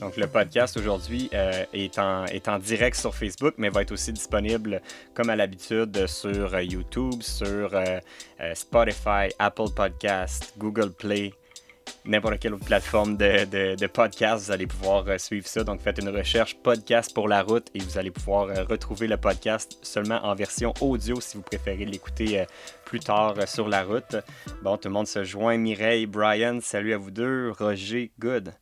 Donc, le podcast aujourd'hui euh, est, en, est en direct sur Facebook, mais va être aussi disponible, comme à l'habitude, sur euh, YouTube, sur euh, Spotify, Apple Podcast, Google Play, n'importe quelle autre plateforme de, de, podcast, vous allez pouvoir suivre ça. Donc, faites une recherche podcast pour la route et vous allez pouvoir retrouver le podcast seulement en version audio si vous préférez l'écouter plus tard sur la route. Bon, tout le monde se joint. Mireille, Brian, salut à vous deux. Roger, good.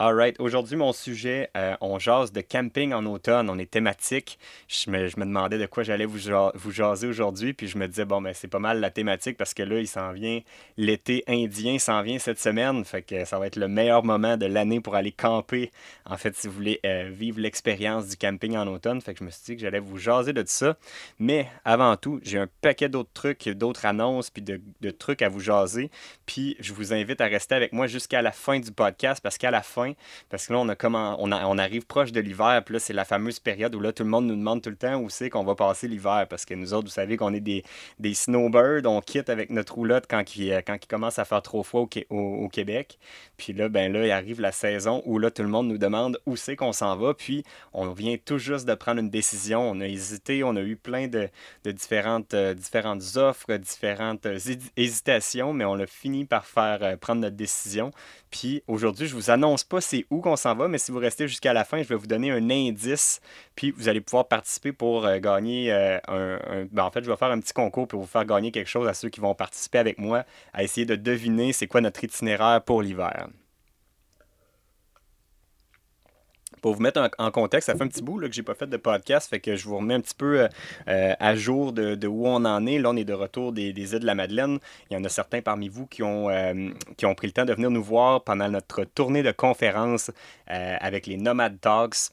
Alright, aujourd'hui mon sujet, euh, on jase de camping en automne, on est thématique. Je me, je me demandais de quoi j'allais vous, vous jaser aujourd'hui, puis je me disais, bon, ben c'est pas mal la thématique parce que là, il s'en vient, l'été indien s'en vient cette semaine, fait que ça va être le meilleur moment de l'année pour aller camper, en fait, si vous voulez euh, vivre l'expérience du camping en automne. Fait que je me suis dit que j'allais vous jaser de tout ça. Mais avant tout, j'ai un paquet d'autres trucs, d'autres annonces, puis de, de trucs à vous jaser. Puis je vous invite à rester avec moi jusqu'à la fin du podcast parce qu'à la fin, parce que là, on, arrive proche de l'hiver, puis là, c'est la fameuse période où là, tout le monde nous demande tout le temps où c'est qu'on va passer l'hiver, parce que nous autres, vous savez qu'on est des, des snowbirds, on quitte avec notre roulotte quand il, quand il commence à faire trop froid au, Québec. Puis là, ben là, il arrive la saison où là, tout le monde nous demande où c'est qu'on s'en va, puis on vient tout juste de prendre une décision. On a hésité, on a eu plein de, de différentes, euh, différentes offres, différentes euh, hésitations, mais on a fini par faire euh, prendre notre décision. Puis aujourd'hui, je vous annonce pas c'est où qu'on s'en va, mais si vous restez jusqu'à la fin, je vais vous donner un indice, puis vous allez pouvoir participer pour euh, gagner euh, un... Ben, en fait, je vais faire un petit concours pour vous faire gagner quelque chose à ceux qui vont participer avec moi, à essayer de deviner c'est quoi notre itinéraire pour l'hiver. Pour vous mettre en, contexte, ça fait un petit bout là, que j'ai pas fait de podcast, fait que je vous remets un petit peu euh, euh, à jour de, où on en est. Là, on est de retour des, îles de la Madeleine. Il y en a certains parmi vous qui ont, euh, qui ont pris le temps de venir nous voir pendant notre tournée de conférence avec les Nomad Talks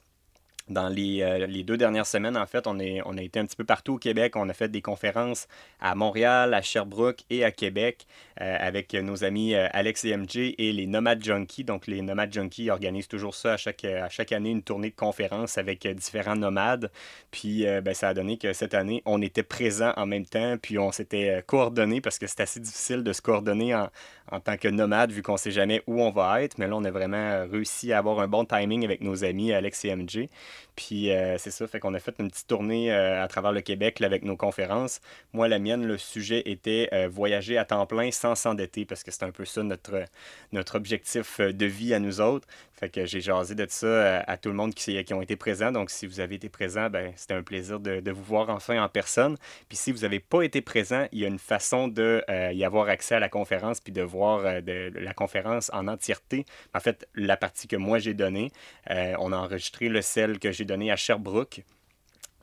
dans les, les, deux dernières semaines, en fait, on, est, on a été un petit peu partout au Québec. On a fait des conférences à Montréal, à Sherbrooke et à Québec avec nos amis Alex et MJ et les Nomad Junkies. Donc, les Nomad Junkies organisent toujours ça à chaque, à chaque année, une tournée de conférences avec différents nomades. Puis, ben, ça a donné que cette année, on était présents en même temps, puis on s'était coordonnés parce que c'est assez difficile de se coordonner en, en tant que nomade vu qu'on ne sait jamais où on va être. Mais là, on a vraiment réussi à avoir un bon timing avec nos amis Alex et MJ. Puis euh, c'est ça, fait qu'on a fait une petite tournée euh, à travers le Québec avec nos conférences. Moi, la mienne, le sujet était euh, voyager à temps plein sans s'endetter parce que c'est un peu ça notre, notre objectif de vie à nous autres. Fait que j'ai jasé de ça à, tout le monde qui, qui, ont été présents. Donc, si vous avez été présent, ben, c'était un plaisir de, de, vous voir enfin en personne. Puis si vous n'avez pas été présent, il y a une façon de y avoir accès à la conférence puis de voir de, la conférence en entièreté. En fait, la partie que moi j'ai donnée, on a enregistré le celle que j'ai donné à Sherbrooke.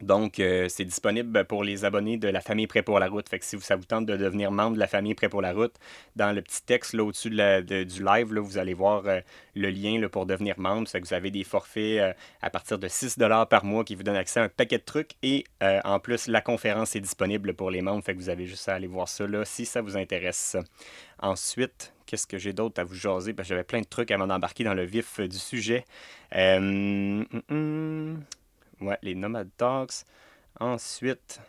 Donc, euh, c'est disponible pour les abonnés de la famille Prêt pour la route. Fait que si ça vous tente de devenir membre de la famille Prêt pour la route, dans le petit texte là, au-dessus de du live, là, vous allez voir euh, le lien là, pour devenir membre. Ça que vous avez des forfaits euh, à partir de 6 par mois qui vous donnent accès à un paquet de trucs. Et en plus, la conférence est disponible pour les membres. Fait que vous avez juste à aller voir ça là, si ça vous intéresse. Ensuite, qu'est-ce que j'ai d'autre à vous jaser? J'avais plein de trucs avant d'embarquer dans le vif du sujet. Euh, ouais, les Nomad Talks. Ensuite,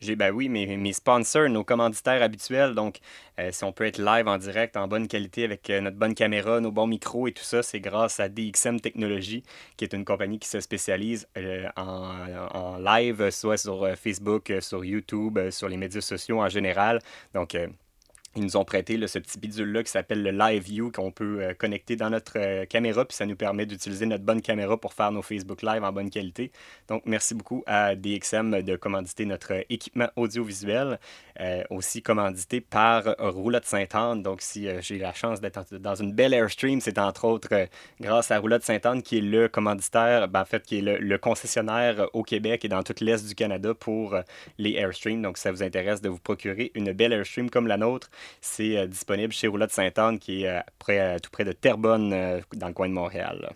j'ai, ben oui, mes, sponsors, nos commanditaires habituels. Donc, euh, si on peut être live en direct, en bonne qualité, avec euh, notre bonne caméra, nos bons micros et tout ça, c'est grâce à DXM Technologies, qui est une compagnie qui se spécialise en, en, live, soit sur Facebook, sur YouTube, sur les médias sociaux en général. Donc, ils nous ont prêté ce petit bidule-là qui s'appelle le Live View qu'on peut euh, connecter dans notre euh, caméra, puis ça nous permet d'utiliser notre bonne caméra pour faire nos Facebook Live en bonne qualité. Donc, merci beaucoup à DXM de commanditer notre équipement audiovisuel, euh, aussi commandité par Roulotte Sainte-Anne. Donc, si j'ai la chance d'être dans une belle Airstream, c'est entre autres grâce à Roulotte Sainte-Anne qui est le commanditaire, ben, en fait, qui est le, concessionnaire au Québec et dans toute l'Est du Canada pour les Airstreams. Donc, si ça vous intéresse de vous procurer une belle Airstream comme la nôtre, c'est euh, disponible chez Roulotte Sainte-Anne, qui est euh, près, tout près de Terrebonne, euh, dans le coin de Montréal.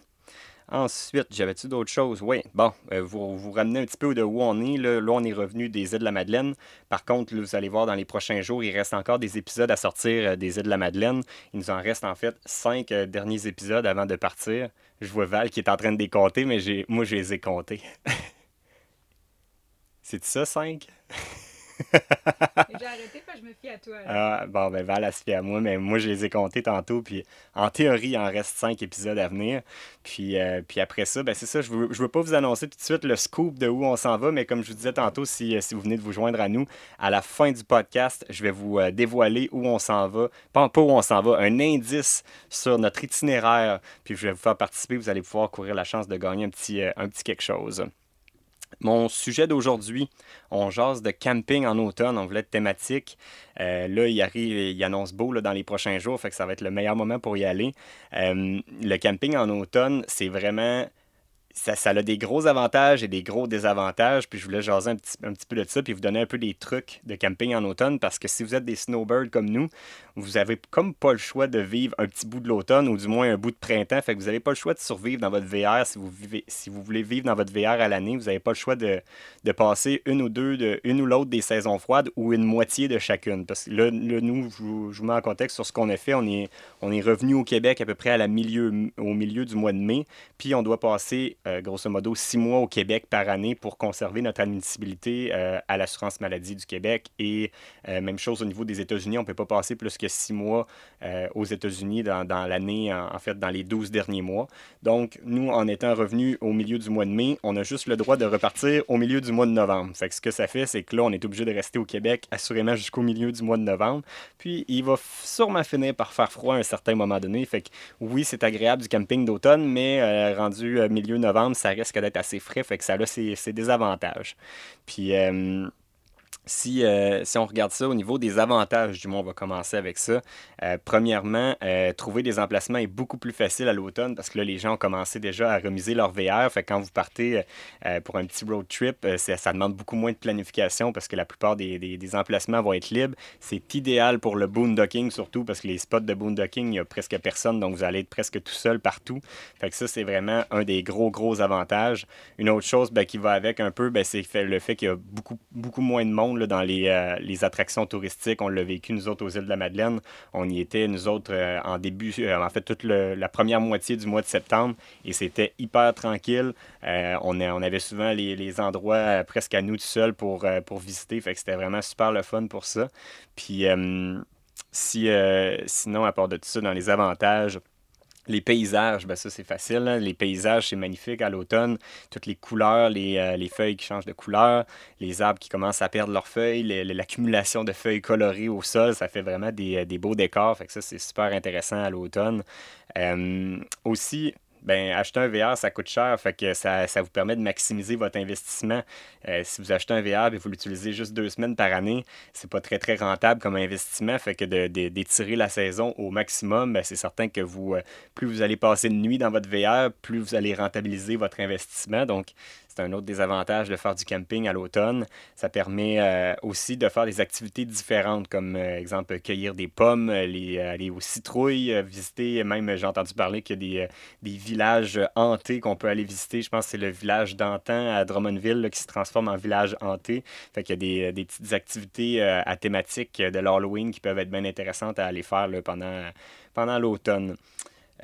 Ensuite, j'avais-tu d'autres choses? Oui, bon, vous vous ramenez un petit peu de où on est. Là, on est revenu des îles de la Madeleine. Par contre, vous allez voir dans les prochains jours, il reste encore des épisodes à sortir des îles de la Madeleine. Il nous en reste en fait cinq derniers épisodes avant de partir. Je vois Val qui est en train de décompter, mais moi, je les ai comptés. C'est ça, cinq? J'ai arrêté parce que je me fie à toi. Ah, bon, ben Val, elle se fie à moi, mais moi, je les ai comptés tantôt, puis en théorie, il en reste cinq épisodes à venir. Puis, euh, puis après ça, ben c'est ça, je veux, je veux pas vous annoncer tout de suite le scoop de où on s'en va, mais comme je vous disais tantôt, si, si vous venez de vous joindre à nous, à la fin du podcast, je vais vous euh, dévoiler où on s'en va. Pas, pas où on s'en va, un indice sur notre itinéraire, puis je vais vous faire participer, vous allez pouvoir courir la chance de gagner un petit, euh, un petit quelque chose. Mon sujet d'aujourd'hui, on jase de camping en automne, on voulait être thématique. Euh, là, il arrive, il annonce beau dans les prochains jours, fait que ça va être le meilleur moment pour y aller. Euh, le camping en automne, c'est vraiment ça, ça, a des gros avantages et des gros désavantages. Puis je voulais jaser un petit, un petit peu de ça, puis vous donner un peu des trucs de camping en automne, parce que si vous êtes des snowbirds comme nous, vous avez comme pas le choix de vivre un petit bout de l'automne ou du moins un bout de printemps. Fait que vous n'avez pas le choix de survivre dans votre VR. Si vous, voulez vivre dans votre VR à l'année, vous n'avez pas le choix de, passer une ou deux, de, une ou l'autre des saisons froides ou une moitié de chacune. Parce que là, nous, je vous, mets en contexte sur ce qu'on a fait. On est, on revenu au Québec à peu près au milieu du mois de mai, puis on doit passer, euh, grosso modo, six mois au Québec par année pour conserver notre admissibilité euh, à l'assurance maladie du Québec. Et euh, même chose au niveau des États-Unis, on ne peut pas passer plus que six mois aux États-Unis dans, l'année, en, fait, dans les 12 derniers mois. Donc, nous, en étant revenus au milieu du mois de mai, on a juste le droit de repartir au milieu du mois de novembre. Fait que ce que ça fait, c'est que là, on est obligé de rester au Québec assurément jusqu'au milieu du mois de novembre. Puis, il va sûrement finir par faire froid à un certain moment donné. Fait que oui, c'est agréable du camping d'automne, mais rendu milieu novembre, ça risque d'être assez frais. Fait que ça a ses, ses désavantages. Puis, euh, si, euh, si, on regarde ça au niveau des avantages, du moins, on va commencer avec ça. Euh, premièrement, euh, trouver des emplacements est beaucoup plus facile à l'automne parce que là, les gens ont commencé déjà à remiser leur VR. Fait que quand vous partez pour un petit road trip, ça, demande beaucoup moins de planification parce que la plupart des, des, des emplacements vont être libres. C'est idéal pour le boondocking surtout parce que les spots de boondocking, il n'y a presque personne, donc vous allez être presque tout seul partout. Fait que ça, c'est vraiment un des gros, gros avantages. Une autre chose ben, qui va avec un peu, ben, c'est le fait qu'il y a beaucoup, beaucoup moins de monde là, dans les, euh, les, attractions touristiques. On l'a vécu, nous autres, aux îles de la Madeleine. On y était, nous autres, euh, en début, euh, en fait, toute la première moitié du mois de septembre. Et c'était hyper tranquille. on, on, avait souvent les, les endroits presque à nous tout seuls pour, pour visiter. Fait que c'était vraiment super le fun pour ça. Puis, si, sinon, à part de tout ça, dans les avantages, les paysages, ben ça c'est facile. Hein? Les paysages, c'est magnifique à l'automne. Toutes les couleurs, les, euh, les, feuilles qui changent de couleur, les arbres qui commencent à perdre leurs feuilles, l'accumulation de feuilles colorées au sol, ça fait vraiment des, des beaux décors. Fait que ça, c'est super intéressant à l'automne. Euh, aussi, ben, acheter un VR, ça coûte cher, fait que ça, ça vous permet de maximiser votre investissement. Euh, si vous achetez un VR et vous l'utilisez juste deux semaines par année, c'est pas très très rentable comme investissement, fait que d'étirer de, la saison au maximum, ben, c'est certain que vous, euh, plus vous allez passer de nuit dans votre VR, plus vous allez rentabiliser votre investissement. Donc, c'est un autre des avantages de faire du camping à l'automne. Ça permet euh, aussi de faire des activités différentes, comme euh, exemple cueillir des pommes, les, aller aux citrouilles, euh, visiter, même j'ai entendu parler qu'il y a des, des villages hantés qu'on peut aller visiter. Je pense que c'est le village d'Antan à Drummondville qui se transforme en village hanté. Fait qu'il y a des, des petites activités à thématique de l'Halloween qui peuvent être bien intéressantes à aller faire pendant, pendant l'automne.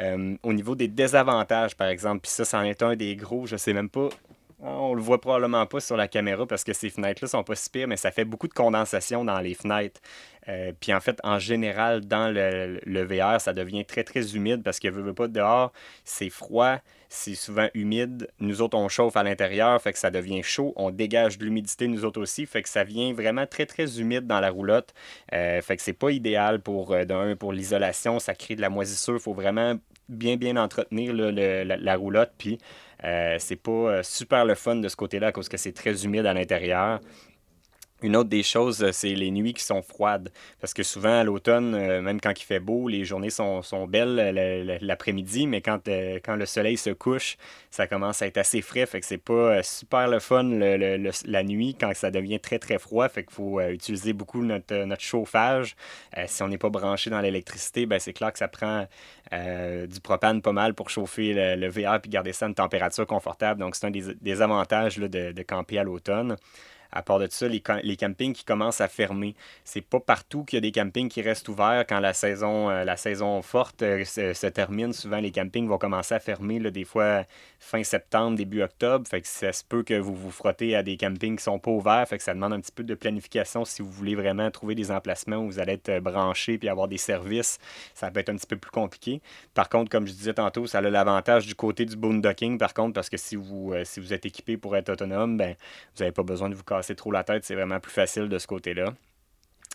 Euh, au niveau des désavantages, par exemple, puis ça, c'en est un des gros, je sais même pas on le voit probablement pas sur la caméra parce que ces fenêtres-là sont pas si pires, mais ça fait beaucoup de condensation dans les fenêtres. Euh, puis en fait, en général, dans le, le, VR, ça devient très très humide parce que veut, veut pas dehors, c'est froid, c'est souvent humide. Nous autres, on chauffe à l'intérieur, fait que ça devient chaud. On dégage de l'humidité, nous autres aussi, fait que ça vient vraiment très très humide dans la roulotte. Euh, fait que c'est pas idéal pour euh, pour l'isolation, ça crée de la moisissure. Il faut vraiment bien bien entretenir la, roulotte, puis euh, c'est pas super le fun de ce côté-là, parce que c'est très humide à l'intérieur. Une autre des choses, c'est les nuits qui sont froides. Parce que souvent, à l'automne, euh, même quand il fait beau, les journées sont, belles l'après-midi, mais quand, euh, le soleil se couche, ça commence à être assez frais. Fait que c'est pas super le fun la nuit quand ça devient très très froid. Fait qu'il faut utiliser beaucoup notre, chauffage. si on n'est pas branché dans l'électricité, ben c'est clair que ça prend du propane pas mal pour chauffer le, VR puis garder ça à une température confortable. Donc, c'est un des, avantages de camper à l'automne. À part de ça, les, campings qui commencent à fermer. C'est pas partout qu'il y a des campings qui restent ouverts quand la saison, euh, la saison forte euh, se, termine. Souvent, les campings vont commencer à fermer, là, des fois fin septembre, début octobre. Fait que ça se peut que vous vous frottez à des campings qui sont pas ouverts. Fait que ça demande un petit peu de planification si vous voulez vraiment trouver des emplacements où vous allez être branché puis avoir des services. Ça peut être un petit peu plus compliqué. Par contre, comme je disais tantôt, ça a l'avantage du côté du boondocking, par contre, parce que si vous, euh, si vous êtes équipé pour être autonome, ben, vous n'avez pas besoin de vous casser trop la tête. C'est vraiment plus facile de ce côté-là.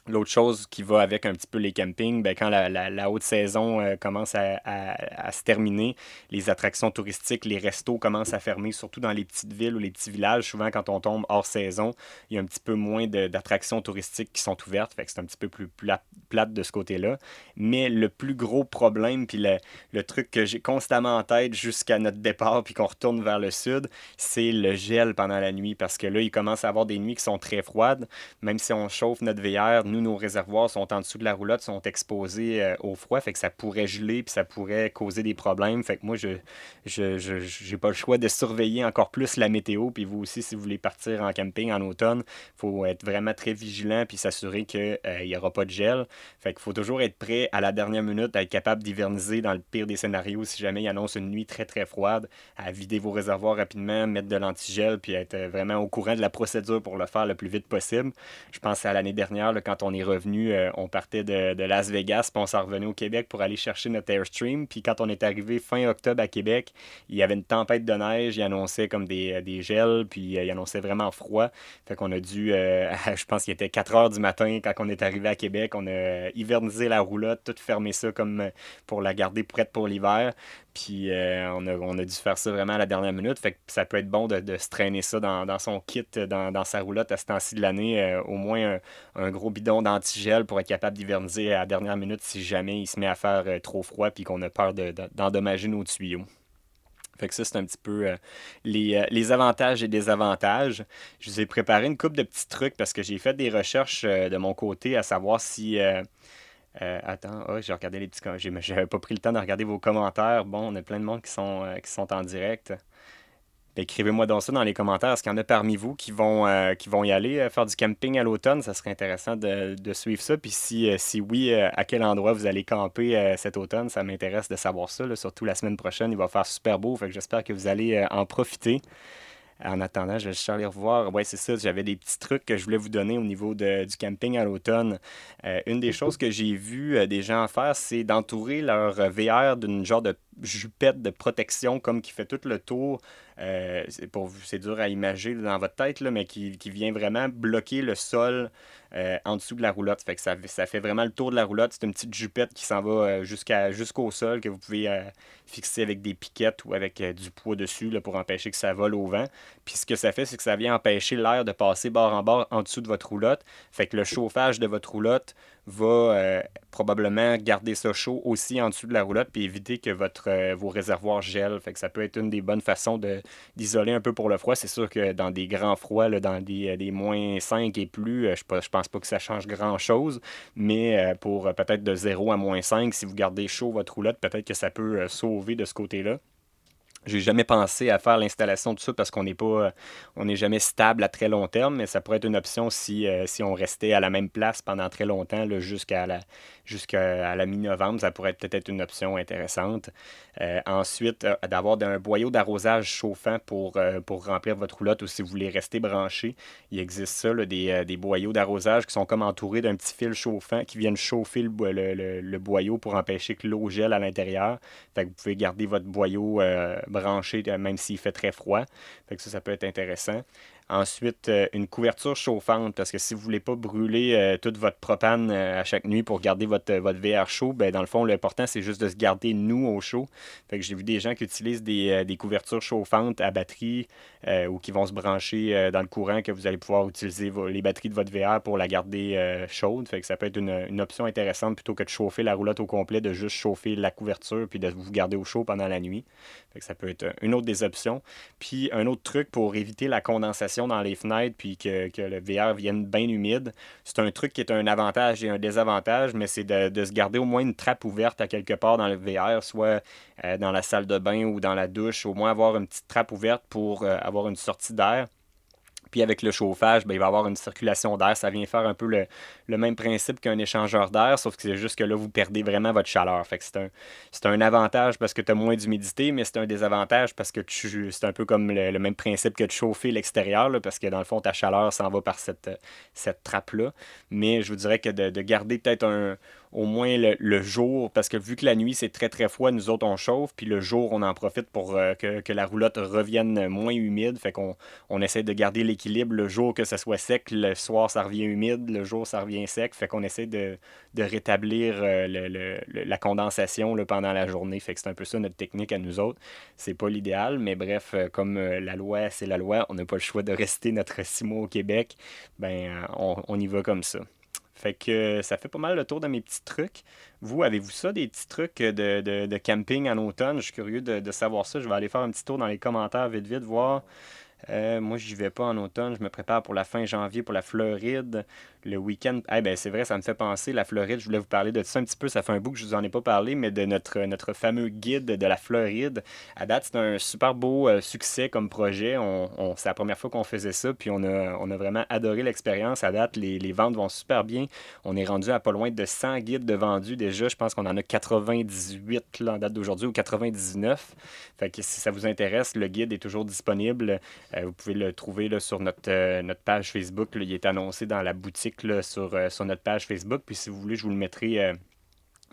L'autre chose qui va avec un petit peu les campings, ben, quand la, haute saison euh, commence à, se terminer, les attractions touristiques, les restos commencent à fermer, surtout dans les petites villes ou les petits villages. Souvent, quand on tombe hors saison, il y a un petit peu moins d'attractions touristiques qui sont ouvertes. Fait c'est un petit peu plus plate de ce côté-là. Mais le plus gros problème, puis le, le truc que j'ai constamment en tête jusqu'à notre départ, puis qu'on retourne vers le sud, c'est le gel pendant la nuit. Parce que là, il commence à avoir des nuits qui sont très froides. Même si on chauffe notre VR, nous, nos réservoirs sont en dessous de la roulotte, sont exposés euh, au froid, fait que ça pourrait geler, puis ça pourrait causer des problèmes. Fait que moi, je j'ai je, pas le choix de surveiller encore plus la météo. Puis vous aussi, si vous voulez partir en camping en automne, il faut être vraiment très vigilant, puis s'assurer qu'il euh, n'y aura pas de gel. Fait qu'il faut toujours être prêt à la dernière minute, à être capable d'hiverniser dans le pire des scénarios si jamais il annonce une nuit très très froide, à vider vos réservoirs rapidement, mettre de l'antigel, puis être euh, vraiment au courant de la procédure pour le faire le plus vite possible. Je pense à l'année dernière, quand on est revenu, euh, on partait de, Las Vegas, puis on s'en revenait au Québec pour aller chercher notre Airstream. Puis quand on est arrivé fin octobre à Québec, il y avait une tempête de neige, il annonçait comme des, euh, des gels, puis euh, il annonçait vraiment froid. Fait qu'on a dû, je pense qu'il était 4 heures du matin quand on est arrivé à Québec, on a hivernisé la roulotte, tout fermé ça comme pour la garder prête pour l'hiver. Puis euh, on, a, dû faire ça vraiment à la dernière minute. Fait que ça peut être bon de, se traîner ça dans, son kit, dans, sa roulotte à ce temps-ci de l'année. Euh, au moins un, gros bidon d'antigel pour être capable d'hiverniser à la dernière minute si jamais il se met à faire euh, trop froid puis qu'on a peur d'endommager nos tuyaux. Fait que ça, c'est un petit peu les, les, avantages et désavantages. Je vous ai préparé une coupe de petits trucs parce que j'ai fait des recherches de mon côté à savoir si euh, attends, oh, j'ai regardé les petits J'avais pas pris le temps de regarder vos commentaires. Bon, on a plein de monde qui sont, euh, qui sont en direct. Ben, écrivez-moi donc ça dans les commentaires. Est-ce qu'il y en a parmi vous qui vont, euh, qui vont y aller faire du camping à l'automne? Ça serait intéressant de, suivre ça. Puis si, si oui, à quel endroit vous allez camper cet automne? Ça m'intéresse de savoir ça. Surtout la semaine prochaine, il va faire super beau. Fait que j'espère que vous allez en profiter. En attendant, je vais juste aller revoir. Ouais, c'est ça. J'avais des petits trucs que je voulais vous donner au niveau de, du camping à l'automne. Euh, une des choses que j'ai vu euh, des gens faire, c'est d'entourer leur VR d'une genre de jupette de protection comme qui fait tout le tour. Euh, c'est dur à imaginer dans votre tête, là, mais qui, qui, vient vraiment bloquer le sol euh, en dessous de la roulotte. Fait que ça, fait vraiment le tour de la roulotte. C'est une petite jupette qui s'en va euh, jusqu'au sol que vous pouvez euh, fixer avec des piquettes ou avec du poids dessus là, pour empêcher que ça vole au vent. Puis ce que ça fait, c'est que ça vient empêcher l'air de passer bord en bord en dessous de votre roulotte. Fait que le chauffage de votre roulotte va probablement garder ça chaud aussi en dessous de la roulotte puis éviter que votre, vos réservoirs gèlent. Fait que ça peut être une des bonnes façons d'isoler un peu pour le froid. C'est sûr que dans des grands froids, là, dans des, des moins 5 et plus, je, je pense pas que ça change grand-chose, mais euh, pour euh, peut-être de 0 à moins 5, si vous gardez chaud votre roulotte, peut-être que ça peut euh, sauver de ce côté-là. J'ai jamais pensé à faire l'installation de ça parce qu'on n'est pas, on n'est jamais stable à très long terme, mais ça pourrait être une option si, si on restait à la même place pendant très longtemps, jusqu'à la, jusqu'à la mi-novembre, ça pourrait peut-être être une option intéressante. Euh, ensuite, euh, d'avoir un boyau d'arrosage chauffant pour, euh, pour remplir votre roulotte ou si vous voulez rester branché. Il existe ça, des, des, boyaux d'arrosage qui sont comme entourés d'un petit fil chauffant qui viennent chauffer le, le, le, boyau pour empêcher que l'eau gèle à l'intérieur. Vous pouvez garder votre boyau branché même s'il fait très froid. Fait que ça, ça peut être intéressant. Ensuite, euh, une couverture chauffante, parce que si vous ne voulez pas brûler euh, toute votre propane euh, à chaque nuit pour garder votre, votre VR chaud, ben, dans le fond, l'important, c'est juste de se garder nous au chaud. Fait que j'ai vu des gens qui utilisent des, couvertures chauffantes à batterie ou qui vont se brancher dans le courant, que vous allez pouvoir utiliser les batteries de votre VR pour la garder chaude. Fait que ça peut être une, option intéressante plutôt que de chauffer la roulotte au complet, de juste chauffer la couverture puis de vous garder au chaud pendant la nuit. Fait que ça peut être une autre des options. Puis un autre truc pour éviter la condensation dans les fenêtres puis que, le VR vienne bien humide. C'est un truc qui est un avantage et un désavantage, mais c'est de, se garder au moins une trappe ouverte à quelque part dans le VR, soit euh, dans la salle de bain ou dans la douche, au moins avoir une petite trappe ouverte pour euh, avoir une sortie d'air. Puis avec le chauffage, ben, il va y avoir une circulation d'air. Ça vient faire un peu le, même principe qu'un échangeur d'air, sauf que c'est juste que là, vous perdez vraiment votre chaleur. Fait que c'est un, avantage parce que tu as moins d'humidité, mais c'est un désavantage parce que c'est un peu comme le, même principe que de chauffer l'extérieur, parce que dans le fond, ta chaleur s'en va par cette, cette trappe-là. Mais je vous dirais que de garder peut-être un, au moins le, jour, parce que vu que la nuit c'est très très froid, nous autres on chauffe, puis le jour on en profite pour euh, que, la roulotte revienne moins humide, fait qu'on on essaie de garder l'équilibre le jour que ça soit sec, le soir ça revient humide, le jour ça revient sec, fait qu'on essaie de, rétablir euh, la condensation pendant la journée, fait que c'est un peu ça notre technique à nous autres. C'est pas l'idéal, mais bref, euh, comme la loi c'est la loi, on n'a pas le choix de rester notre six mois au Québec, ben on y va comme ça. Fait que ça fait pas mal le tour de mes petits trucs. Vous, avez-vous ça, des petits trucs de, camping en automne? Je suis curieux de, de, savoir ça. Je vais aller faire un petit tour dans les commentaires vite vite, voir euh, moi, j'y vais pas en automne. Je me prépare pour la fin janvier pour la Floride. Le week-end. Eh ben, c'est vrai, ça me fait penser. La Floride, je voulais vous parler de ça un petit peu. Ça fait un bout que je vous en ai pas parlé, mais de notre, notre fameux guide de la Floride. À date, c'est un super beau euh, succès comme projet. On, c'est la première fois qu'on faisait ça, puis on a, on a vraiment adoré l'expérience. À date, les, les, ventes vont super bien. On est rendu à pas loin de 100 guides de vendus déjà. Je pense qu'on en a 98 là, en date d'aujourd'hui ou 99. Fait si ça vous intéresse, le guide est toujours disponible. Euh, vous pouvez le trouver là, sur notre, euh, notre page Facebook. il est annoncé dans la boutique euh, sur notre page Facebook. Puis si vous voulez, je vous le mettrai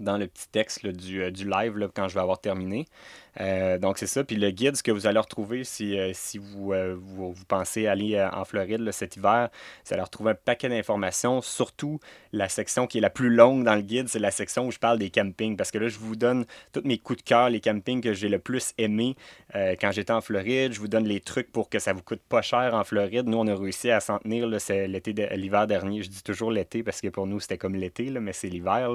dans le petit texte du, du, live quand je vais avoir terminé. Euh, donc, c'est ça. Puis le guide, ce que vous allez retrouver si, euh, si vous, euh, vous, vous, pensez aller en Floride cet hiver, vous allez retrouver un paquet d'informations. Surtout, la section qui est la plus longue dans le guide, c'est la section où je parle des campings. Parce que là, je vous donne tous mes coups de cœur, les campings que j'ai le plus aimé quand j'étais en Floride. Je vous donne les trucs pour que ça vous coûte pas cher en Floride. Nous, on a réussi à s'en tenir l'hiver dernier. Je dis toujours l'été parce que pour nous, c'était comme l'été, mais c'est l'hiver.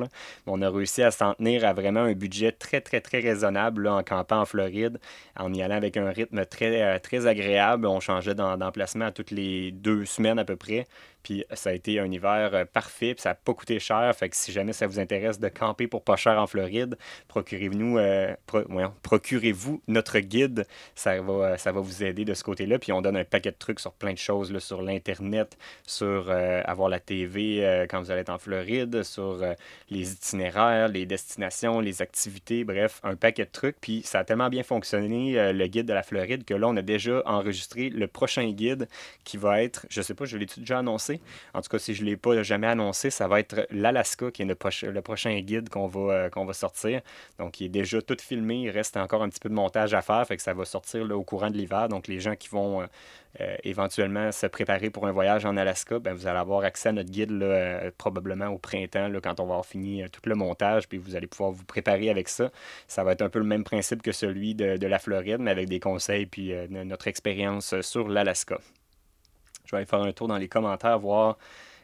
On a réussi à s'en tenir à vraiment un budget très, très, très raisonnable en campagne en Floride, en y allant avec un rythme très, euh, très agréable. On changeait d'emplacement toutes les deux semaines à peu près. Puis ça a été un hiver euh, parfait, puis ça n'a pas coûté cher. Fait que si jamais ça vous intéresse de camper pour pas cher en Floride, euh, procurez-vous notre guide. Ça va, euh, ça va vous aider de ce côté-là. Puis on donne un paquet de trucs sur plein de choses, sur l'Internet, sur avoir la TV quand vous allez en Floride, sur les itinéraires, les destinations, les activités, bref, un paquet de trucs. Puis ça a tellement bien fonctionné, le guide de la Floride, que là, on a déjà enregistré le prochain guide qui va être, je sais pas, je l'ai déjà annoncé? En tout cas, si je ne l'ai pas jamais annoncé, ça va être l'Alaska qui est le, prochain guide qu'on va, euh, va sortir. Donc, il est déjà tout filmé. Il reste encore un petit peu de montage à faire. Fait que ça va sortir au courant de l'hiver. Donc, les gens qui vont euh, euh, éventuellement se préparer pour un voyage en Alaska, ben, vous allez avoir accès à notre guide probablement au printemps quand on va avoir fini tout le montage. Puis vous allez pouvoir vous préparer avec ça. Ça va être un peu le même principe que celui de, de la Floride, mais avec des conseils puis notre expérience sur l'Alaska. Je vais aller faire un tour dans les commentaires, voir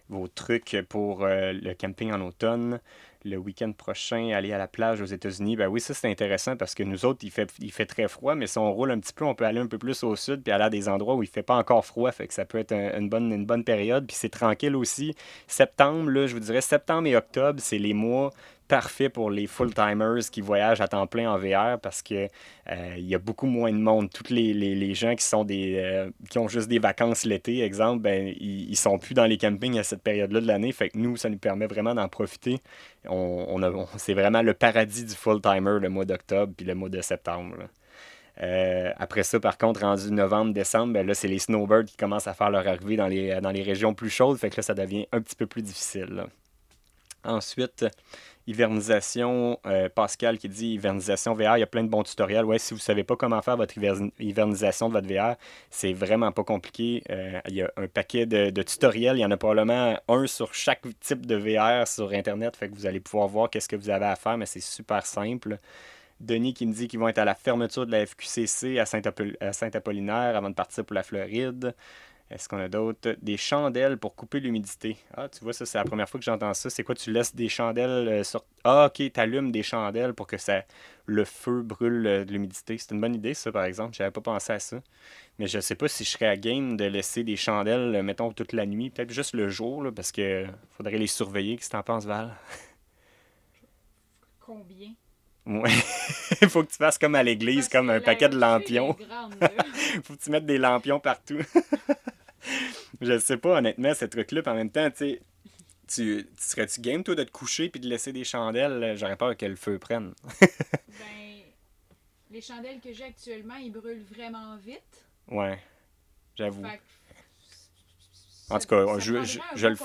vos trucs pour euh, le camping en automne. Le week-end prochain, aller à la plage aux États-Unis. Ben oui, ça c'est intéressant parce que nous autres, il fait, il fait très froid, mais si on roule un petit peu, on peut aller un peu plus au sud puis aller à des endroits où il fait pas encore froid. Fait que ça peut être une, bonne, une bonne période. Puis c'est tranquille aussi. Septembre, là, je vous dirais, septembre et octobre, c'est les mois parfait pour les full-timers qui voyagent à temps plein en VR parce que euh, il y a beaucoup moins de monde. Tous les, les, gens qui sont des euh, qui ont juste des vacances l'été, exemple, ben ils, ils, sont plus dans les campings à cette période-là de l'année. Fait que nous, ça nous permet vraiment d'en profiter. On, on, c'est vraiment le paradis du full-timer le mois d'octobre puis le mois de septembre. Euh, après ça, par contre, rendu novembre, décembre, ben là, c'est les snowbirds qui commencent à faire leur arrivée dans les, dans les régions plus chaudes. Fait que là, ça devient un petit peu plus difficile. Ensuite, hivernisation, euh, Pascal qui dit hivernisation VR, il y a plein de bons tutoriels. Ouais, si vous ne savez pas comment faire votre hivernisation de votre VR, c'est vraiment pas compliqué. Euh, il y a un paquet de, tutoriels. Il y en a probablement un sur chaque type de VR sur Internet. Fait que vous allez pouvoir voir qu'est-ce que vous avez à faire, mais c'est super simple. Denis qui me dit qu'ils vont être à la fermeture de la FQCC à Saint-Apollinaire avant de partir pour la Floride. Est-ce qu'on a d'autres? Des chandelles pour couper l'humidité? Ah, tu vois, ça, c'est la première fois que j'entends ça. C'est quoi? Tu laisses des chandelles euh, sur. Ah, ok, tu allumes des chandelles pour que ça, le feu brûle euh, de l'humidité. C'est une bonne idée, ça, par exemple. J'avais pas pensé à ça. Mais je sais pas si je serais à game de laisser des chandelles, euh, mettons, toute la nuit. Peut-être juste le jour, là, parce que faudrait les surveiller. Qu'est-ce que t'en penses, Val? Combien? Ouais. Il faut que tu fasses comme à l'église, comme un paquet de lampions. Il faut que tu mettes des lampions partout. je sais pas, honnêtement, ce truc-là. en même temps, tu sais, tu, serais-tu game, toi, de te coucher puis de laisser des chandelles? J'aurais peur que le feu prenne. ben, les chandelles que j'ai actuellement, ils brûlent vraiment vite. Ouais, j'avoue. En tout cas, je, je, le.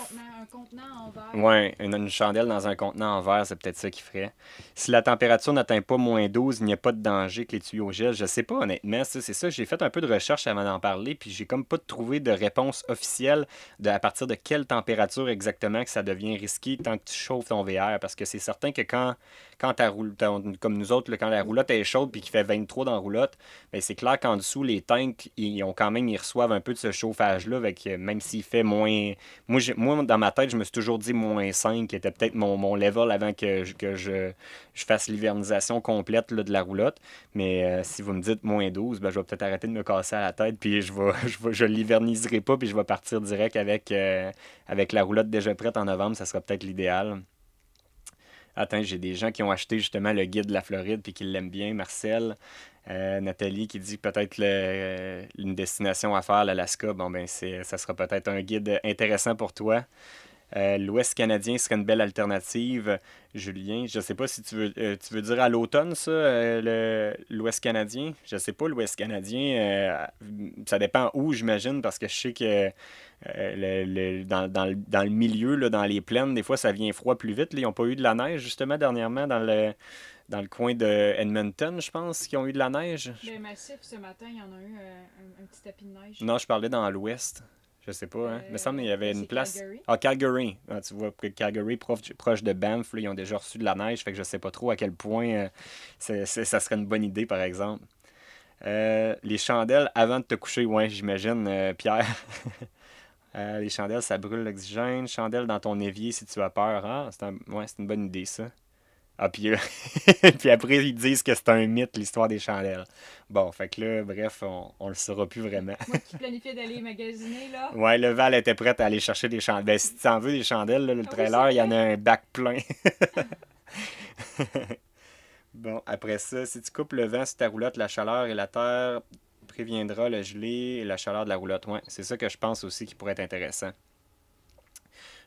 Un contenant en verre. Oui, une, chandelle dans un contenant en verre, c'est peut-être ça qui ferait. Si la température n'atteint pas moins 12, il n'y a pas de danger que les tuyaux gèlent. Je sais pas, honnêtement. C'est ça. J'ai fait un peu de recherche avant d'en parler, puis j'ai comme pas trouvé de réponse officielle de à partir de quelle température exactement que ça devient risqué tant que tu chauffes ton VR. Parce que c'est certain que quand quand ta roulotte, comme nous autres, quand la roulotte est chaude puis qu'il fait 23 dans la roulotte, ben c'est clair qu'en dessous, les tanks, ils ont quand même, ils reçoivent un peu de ce chauffage-là, avec, même s'il fait moins. Moi, moi, dans ma tête, je me suis toujours dit moins 5, qui était peut-être mon, mon, level avant que, je, que je, je fasse l'hivernisation complète de la roulotte. Mais euh, si vous me dites moins 12, ben, je vais peut-être arrêter de me casser à la tête, puis je vais, je, je l'hiverniserai pas, puis je vais partir direct avec, euh, avec la roulotte déjà prête en novembre. Ça sera peut-être l'idéal. Attends, j'ai des gens qui ont acheté justement le guide de la Floride puis qui l'aiment bien. Marcel, euh, Nathalie qui dit peut-être une destination à faire, l'Alaska. Bon, ben, ça sera peut-être un guide intéressant pour toi. Euh, L'Ouest canadien serait une belle alternative. Julien, je ne sais pas si tu veux, euh, tu veux dire à l'automne, ça, l'Ouest canadien? Je ne sais pas, l'Ouest canadien, ça dépend où, j'imagine, parce que je sais que euh, le, dans, dans, le, dans, le, milieu, là, dans les plaines, des fois, ça vient froid plus vite. Ils n'ont pas eu de la neige, justement, dernièrement, dans le, dans le coin de Edmonton, je pense, qui ont eu de la neige. Ben, massif, ce matin, il y en a eu euh, un, petit tapis de neige. Non, je parlais dans l'ouest. Je sais pas, hein. il me semble qu'il y avait une place. Calgary. Ah, Calgary. Ah, tu vois, Calgary, proche, proche de Banff, ils ont déjà reçu de la neige, fait que je sais pas trop à quel point euh, ça serait une bonne idée, par exemple. les chandelles avant de te coucher, ouais, j'imagine, Pierre. Euh, les chandelles, ça brûle l'oxygène. Chandelle dans ton évier si tu as peur. Ah, c'est ouais, une bonne idée, ça. Ah, puis, puis après, ils disent que c'est un mythe, l'histoire des chandelles. Bon, fait que là, bref, on, on le saura plus vraiment. Moi qui planifiais d'aller magasiner, là. Ouais, le Val était prêt à aller chercher des chandelles. Ben, si tu en veux des chandelles, le ah trailer, il y en a un bac plein. bon, après ça, si tu coupes le vent sur ta roulotte, la chaleur et la terre préviendra le gelé et la chaleur de la roulotte. Ouais, c'est ça que je pense aussi qui pourrait être intéressant.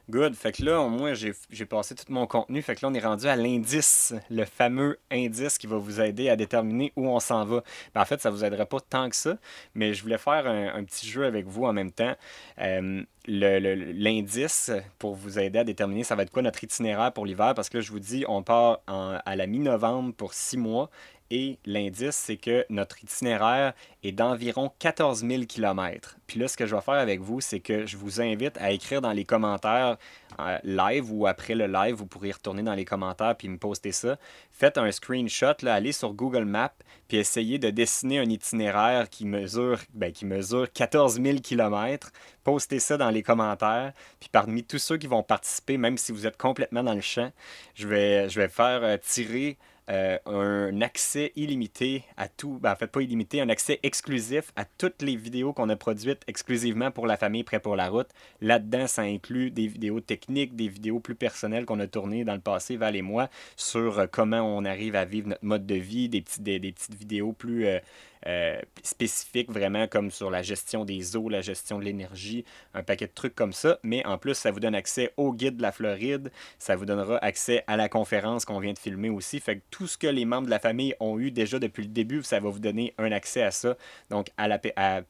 Good. Fait que là, au moins, j'ai passé tout mon contenu. Fait que là, on est rendu à l'indice, le fameux indice qui va vous aider à déterminer où on s'en va. Ben, en fait, ça vous aiderait pas tant que ça, mais je voulais faire un, petit jeu avec vous en même temps. Euh, l'indice pour vous aider à déterminer ça va être quoi notre itinéraire pour l'hiver? Parce que là, je vous dis, on part à la mi-novembre pour six mois et l'indice, c'est que notre itinéraire est d'environ 14 000 km. Puis là, ce que je vais faire avec vous, c'est que je vous invite à écrire dans les commentaires euh, live ou après le live, vous pourrez retourner dans les commentaires puis me poster ça. Faites un screenshot, allez sur Google Maps puis essayez de dessiner un itinéraire qui mesure, ben, qui mesure 14 000 km. Postez ça dans les commentaires. Puis parmi tous ceux qui vont participer, même si vous êtes complètement dans le champ, je vais, je vais faire euh, tirer euh, un accès illimité à tout, ben, en fait pas illimité, un accès exclusif à toutes les vidéos qu'on a produites exclusivement pour la famille Prêt pour la route. Là-dedans, ça inclut des vidéos techniques, des vidéos plus personnelles qu'on a tournées dans le passé, Val et moi, sur euh, comment on arrive à vivre notre mode de vie, des, petites vidéos plus... Euh, euh, spécifiques vraiment comme sur la gestion des eaux, la gestion de l'énergie, un paquet de trucs comme ça. Mais en plus, ça vous donne accès au guide de la Floride, ça vous donnera accès à la conférence qu'on vient de filmer aussi. Fait que tout ce que les membres de la famille ont eu déjà depuis le début, ça va vous donner un accès à ça. Donc, à la,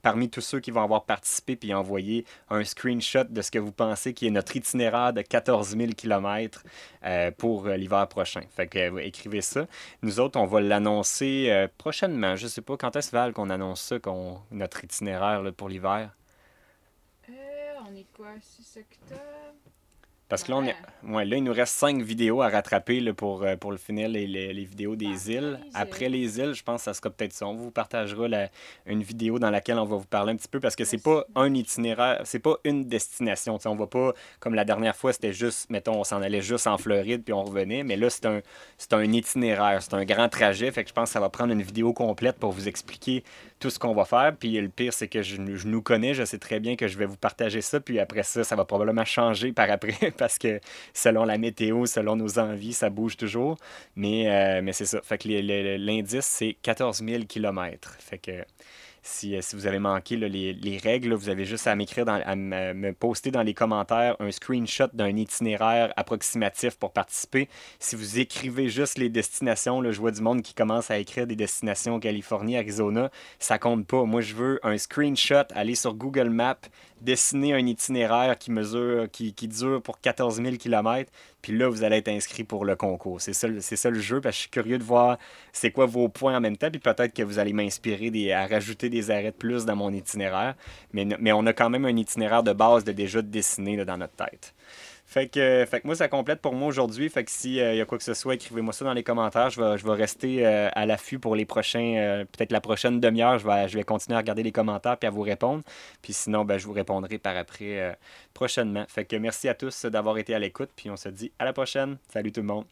parmi tous ceux qui vont avoir participé puis envoyé un screenshot de ce que vous pensez qui est notre itinéraire de 14 000 km pour euh, l'hiver prochain. Fait que euh, écrivez ça. Nous autres, on va l'annoncer prochainement. Je sais pas quand est qu'on annonce ça, qu'on, notre itinéraire pour l'hiver? Euh, on est quoi, 6 octobre? Parce que là, on est... ouais, là, il nous reste cinq vidéos à rattraper là, pour, euh, pour le finir, les, les, vidéos des îles. Après les îles, je pense que ça sera peut-être ça. On vous partagera la, une vidéo dans laquelle on va vous parler un petit peu parce que c'est pas un itinéraire, c'est pas une destination. On va pas, comme la dernière fois, c'était juste, mettons, on s'en allait juste en Floride puis on revenait. Mais là, c'est un, c'est un itinéraire, c'est un grand trajet. Fait que je pense que ça va prendre une vidéo complète pour vous expliquer tout ce qu'on va faire. Puis le pire, c'est que je, nous connais, je sais très bien que je vais vous partager ça. Puis après ça, ça va probablement changer par après parce que selon la météo, selon nos envies, ça bouge toujours. Mais, euh, mais c'est ça. Fait que l'indice, c'est 14 000 km. Fait que si, si vous avez manqué les, les, règles, vous avez juste à m'écrire, à me poster dans les commentaires un screenshot d'un itinéraire approximatif pour participer. Si vous écrivez juste les destinations, là, je vois du monde qui commence à écrire des destinations Californie, Arizona, ça compte pas. Moi, je veux un screenshot, aller sur Google Maps, dessiner un itinéraire qui mesure, qui, qui dure pour 14 000 km, puis là, vous allez être inscrit pour le concours. C'est ça, ça le jeu, parce que je suis curieux de voir c'est quoi vos points en même temps, puis peut-être que vous allez m'inspirer à rajouter des arrêts de plus dans mon itinéraire. Mais, mais on a quand même un itinéraire de base de déjà dessiné dans notre tête. Fait que, fait que moi, ça complète pour moi aujourd'hui. Fait que s'il euh, y a quoi que ce soit, écrivez-moi ça dans les commentaires. Je vais, je vais rester euh, à l'affût pour les prochains, euh, peut-être la prochaine demi-heure. Je vais, je vais continuer à regarder les commentaires puis à vous répondre. Puis sinon, ben, je vous répondrai par après prochainement. Fait que merci à tous d'avoir été à l'écoute. Puis on se dit à la prochaine. Salut tout le monde.